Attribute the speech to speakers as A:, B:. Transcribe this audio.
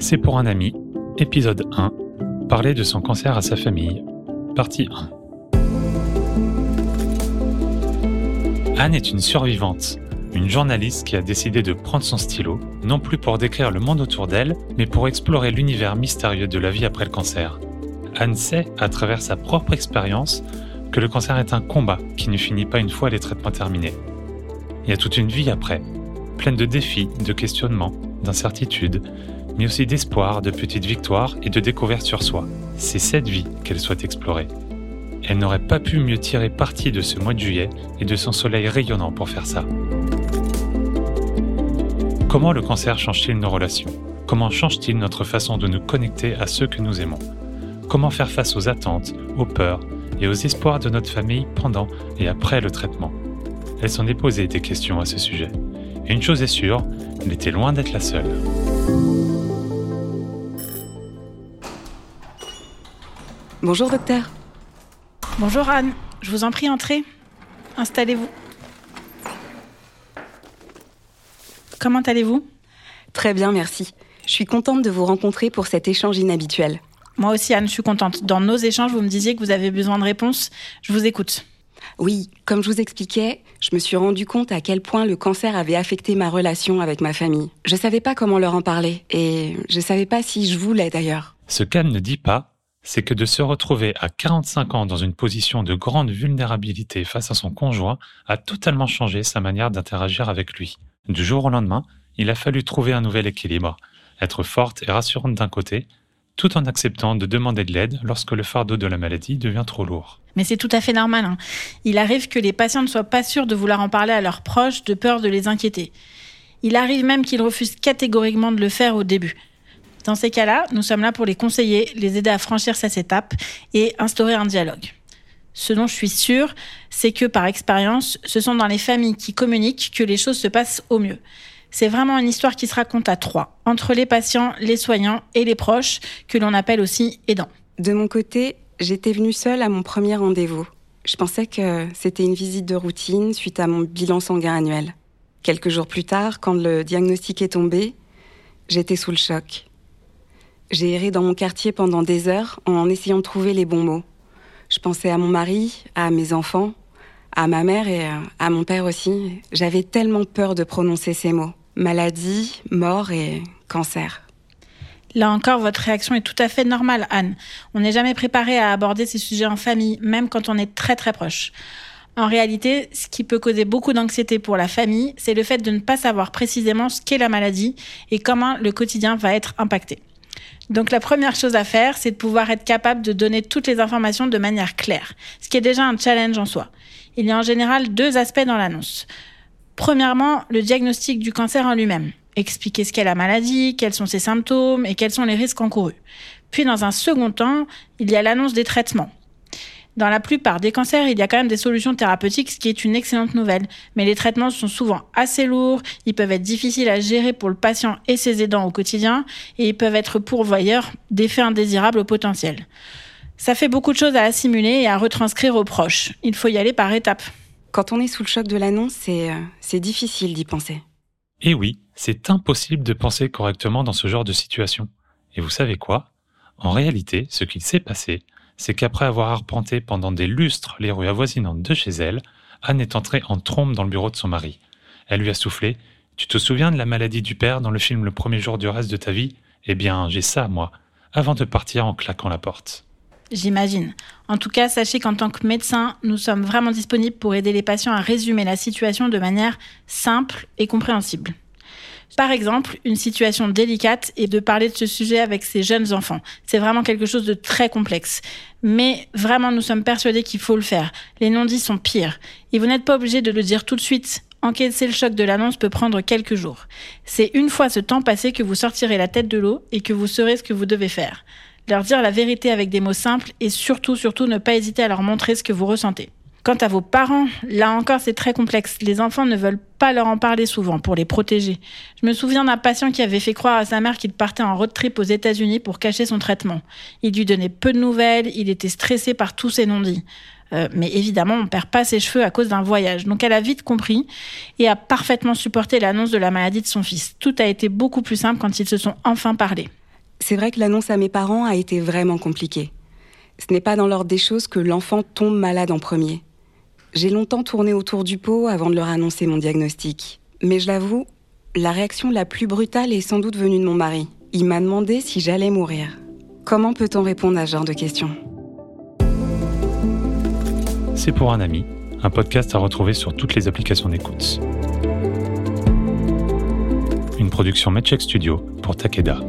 A: C'est pour un ami, épisode 1, parler de son cancer à sa famille, partie 1. Anne est une survivante, une journaliste qui a décidé de prendre son stylo, non plus pour décrire le monde autour d'elle, mais pour explorer l'univers mystérieux de la vie après le cancer. Anne sait, à travers sa propre expérience, que le cancer est un combat qui ne finit pas une fois les traitements terminés. Il y a toute une vie après, pleine de défis, de questionnements, d'incertitudes, mais aussi d'espoir, de petites victoires et de découvertes sur soi. C'est cette vie qu'elle souhaite explorer. Elle n'aurait pas pu mieux tirer parti de ce mois de juillet et de son soleil rayonnant pour faire ça. Comment le cancer change-t-il nos relations? Comment change-t-il notre façon de nous connecter à ceux que nous aimons? Comment faire face aux attentes, aux peurs et aux espoirs de notre famille pendant et après le traitement? Elle s'en est posé des questions à ce sujet. Et une chose est sûre, elle était loin d'être la seule.
B: Bonjour docteur.
C: Bonjour Anne, je vous en prie, entrez. Installez-vous. Comment allez-vous?
B: Très bien, merci. Je suis contente de vous rencontrer pour cet échange inhabituel.
C: Moi aussi Anne, je suis contente. Dans nos échanges, vous me disiez que vous avez besoin de réponses. Je vous écoute.
B: Oui, comme je vous expliquais, je me suis rendu compte à quel point le cancer avait affecté ma relation avec ma famille. Je savais pas comment leur en parler et je savais pas si je voulais d'ailleurs.
A: Ce qu'Anne ne dit pas, c'est que de se retrouver à 45 ans dans une position de grande vulnérabilité face à son conjoint a totalement changé sa manière d'interagir avec lui. Du jour au lendemain, il a fallu trouver un nouvel équilibre, être forte et rassurante d'un côté, tout en acceptant de demander de l'aide lorsque le fardeau de la maladie devient trop lourd.
C: Mais c'est tout à fait normal. Hein. Il arrive que les patients ne soient pas sûrs de vouloir en parler à leurs proches de peur de les inquiéter. Il arrive même qu'ils refusent catégoriquement de le faire au début. Dans ces cas-là, nous sommes là pour les conseiller, les aider à franchir cette étape et instaurer un dialogue. Ce dont je suis sûre, c'est que par expérience, ce sont dans les familles qui communiquent que les choses se passent au mieux. C'est vraiment une histoire qui se raconte à trois, entre les patients, les soignants et les proches, que l'on appelle aussi aidants.
B: De mon côté, j'étais venue seule à mon premier rendez-vous. Je pensais que c'était une visite de routine suite à mon bilan sanguin annuel. Quelques jours plus tard, quand le diagnostic est tombé, j'étais sous le choc. J'ai erré dans mon quartier pendant des heures en essayant de trouver les bons mots. Je pensais à mon mari, à mes enfants, à ma mère et à mon père aussi. J'avais tellement peur de prononcer ces mots. Maladie, mort et cancer.
C: Là encore, votre réaction est tout à fait normale, Anne. On n'est jamais préparé à aborder ces sujets en famille, même quand on est très très proche. En réalité, ce qui peut causer beaucoup d'anxiété pour la famille, c'est le fait de ne pas savoir précisément ce qu'est la maladie et comment le quotidien va être impacté. Donc la première chose à faire, c'est de pouvoir être capable de donner toutes les informations de manière claire, ce qui est déjà un challenge en soi. Il y a en général deux aspects dans l'annonce. Premièrement, le diagnostic du cancer en lui-même. Expliquer ce qu'est la maladie, quels sont ses symptômes et quels sont les risques encourus. Puis dans un second temps, il y a l'annonce des traitements. Dans la plupart des cancers, il y a quand même des solutions thérapeutiques, ce qui est une excellente nouvelle. Mais les traitements sont souvent assez lourds, ils peuvent être difficiles à gérer pour le patient et ses aidants au quotidien, et ils peuvent être pourvoyeurs d'effets indésirables au potentiel. Ça fait beaucoup de choses à assimiler et à retranscrire aux proches. Il faut y aller par étapes.
B: Quand on est sous le choc de l'annonce, c'est, euh, c'est difficile d'y penser.
A: Et oui, c'est impossible de penser correctement dans ce genre de situation. Et vous savez quoi? En réalité, ce qu'il s'est passé, c'est qu'après avoir arpenté pendant des lustres les rues avoisinantes de chez elle, Anne est entrée en trombe dans le bureau de son mari. Elle lui a soufflé Tu te souviens de la maladie du père dans le film Le premier jour du reste de ta vie? Eh bien, j'ai ça, moi, avant de partir en claquant la porte.
C: J'imagine. En tout cas, sachez qu'en tant que médecin, nous sommes vraiment disponibles pour aider les patients à résumer la situation de manière simple et compréhensible. Par exemple, une situation délicate est de parler de ce sujet avec ses jeunes enfants. C'est vraiment quelque chose de très complexe. Mais vraiment, nous sommes persuadés qu'il faut le faire. Les non-dits sont pires. Et vous n'êtes pas obligé de le dire tout de suite. Encaisser le choc de l'annonce peut prendre quelques jours. C'est une fois ce temps passé que vous sortirez la tête de l'eau et que vous saurez ce que vous devez faire. Leur dire la vérité avec des mots simples et surtout, surtout ne pas hésiter à leur montrer ce que vous ressentez. Quant à vos parents, là encore, c'est très complexe. Les enfants ne veulent pas leur en parler souvent pour les protéger. Je me souviens d'un patient qui avait fait croire à sa mère qu'il partait en road trip aux États-Unis pour cacher son traitement. Il lui donnait peu de nouvelles, il était stressé par tous ses non-dits. Euh, mais évidemment, on perd pas ses cheveux à cause d'un voyage. Donc elle a vite compris et a parfaitement supporté l'annonce de la maladie de son fils. Tout a été beaucoup plus simple quand ils se sont enfin parlé.
B: C'est vrai que l'annonce à mes parents a été vraiment compliquée. Ce n'est pas dans l'ordre des choses que l'enfant tombe malade en premier. J'ai longtemps tourné autour du pot avant de leur annoncer mon diagnostic. Mais je l'avoue, la réaction la plus brutale est sans doute venue de mon mari. Il m'a demandé si j'allais mourir. Comment peut-on répondre à ce genre de questions?
A: C'est pour un ami, un podcast à retrouver sur toutes les applications d'écoute. Une production Medcheck Studio pour Takeda.